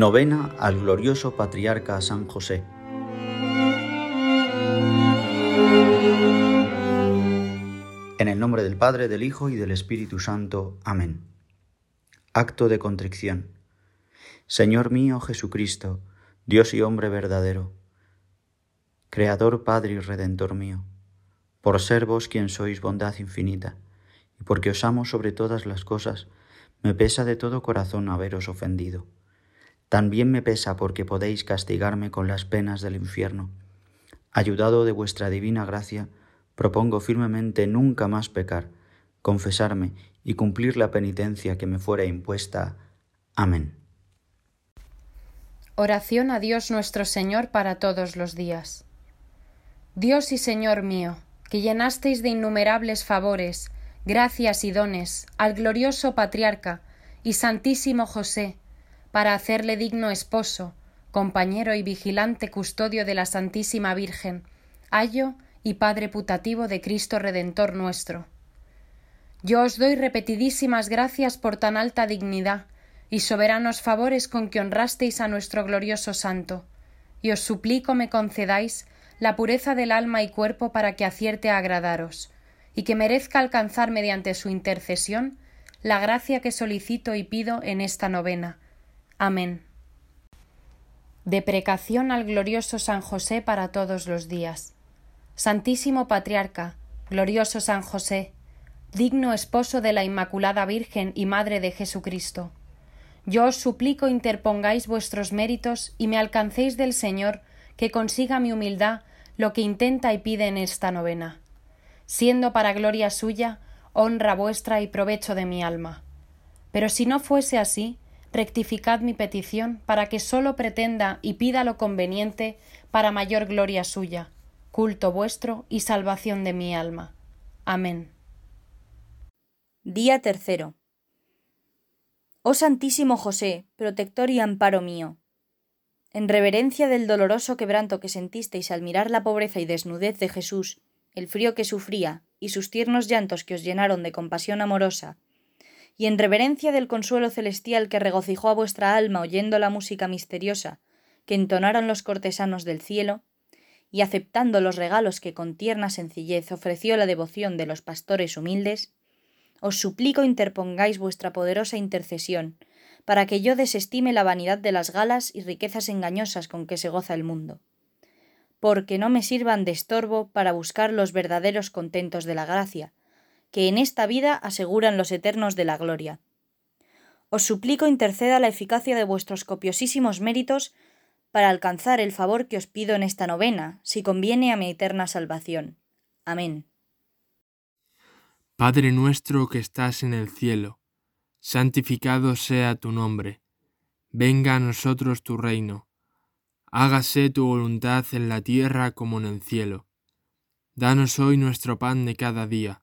Novena al glorioso patriarca San José. En el nombre del Padre, del Hijo y del Espíritu Santo. Amén. Acto de contrición. Señor mío Jesucristo, Dios y hombre verdadero, Creador, Padre y Redentor mío, por ser vos quien sois bondad infinita, y porque os amo sobre todas las cosas, me pesa de todo corazón haberos ofendido también me pesa porque podéis castigarme con las penas del infierno. Ayudado de vuestra divina gracia, propongo firmemente nunca más pecar, confesarme y cumplir la penitencia que me fuera impuesta. Amén. Oración a Dios nuestro Señor para todos los días. Dios y Señor mío, que llenasteis de innumerables favores, gracias y dones al glorioso patriarca y santísimo José, para hacerle digno esposo, compañero y vigilante custodio de la Santísima Virgen, ayo y Padre putativo de Cristo Redentor nuestro. Yo os doy repetidísimas gracias por tan alta dignidad y soberanos favores con que honrasteis a nuestro glorioso Santo, y os suplico me concedáis la pureza del alma y cuerpo para que acierte a agradaros, y que merezca alcanzar mediante su intercesión la gracia que solicito y pido en esta novena, Amén. Deprecación al glorioso San José para todos los días. Santísimo Patriarca, glorioso San José, digno esposo de la Inmaculada Virgen y Madre de Jesucristo. Yo os suplico interpongáis vuestros méritos y me alcancéis del Señor que consiga mi humildad lo que intenta y pide en esta novena, siendo para gloria suya, honra vuestra y provecho de mi alma. Pero si no fuese así, rectificad mi petición para que sólo pretenda y pida lo conveniente para mayor gloria suya, culto vuestro y salvación de mi alma. Amén. Día tercero. Oh Santísimo José, protector y amparo mío. En reverencia del doloroso quebranto que sentisteis al mirar la pobreza y desnudez de Jesús, el frío que sufría y sus tiernos llantos que os llenaron de compasión amorosa, y en reverencia del consuelo celestial que regocijó a vuestra alma oyendo la música misteriosa que entonaron los cortesanos del cielo, y aceptando los regalos que con tierna sencillez ofreció la devoción de los pastores humildes, os suplico interpongáis vuestra poderosa intercesión, para que yo desestime la vanidad de las galas y riquezas engañosas con que se goza el mundo, porque no me sirvan de estorbo para buscar los verdaderos contentos de la gracia, que en esta vida aseguran los eternos de la gloria. Os suplico interceda la eficacia de vuestros copiosísimos méritos para alcanzar el favor que os pido en esta novena, si conviene a mi eterna salvación. Amén. Padre nuestro que estás en el cielo, santificado sea tu nombre, venga a nosotros tu reino, hágase tu voluntad en la tierra como en el cielo. Danos hoy nuestro pan de cada día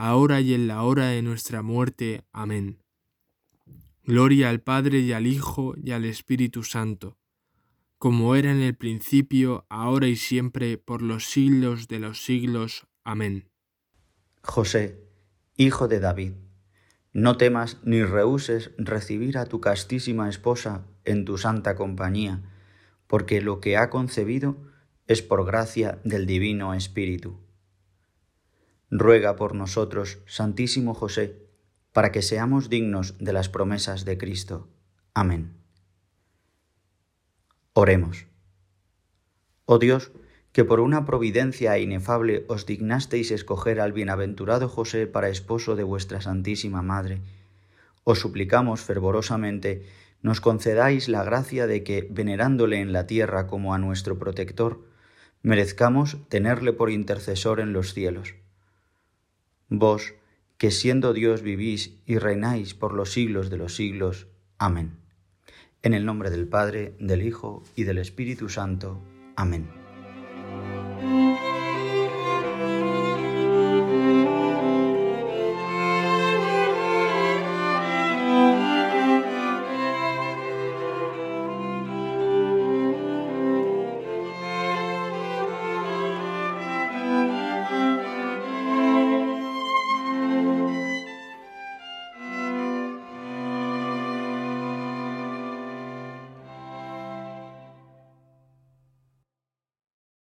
ahora y en la hora de nuestra muerte. Amén. Gloria al Padre y al Hijo y al Espíritu Santo, como era en el principio, ahora y siempre, por los siglos de los siglos. Amén. José, hijo de David, no temas ni rehuses recibir a tu castísima esposa en tu santa compañía, porque lo que ha concebido es por gracia del Divino Espíritu ruega por nosotros, Santísimo José, para que seamos dignos de las promesas de Cristo. Amén. Oremos. Oh Dios, que por una providencia inefable os dignasteis escoger al bienaventurado José para esposo de vuestra Santísima Madre, os suplicamos fervorosamente nos concedáis la gracia de que, venerándole en la tierra como a nuestro protector, merezcamos tenerle por intercesor en los cielos vos que siendo Dios vivís y reináis por los siglos de los siglos. Amén. En el nombre del Padre, del Hijo y del Espíritu Santo. Amén.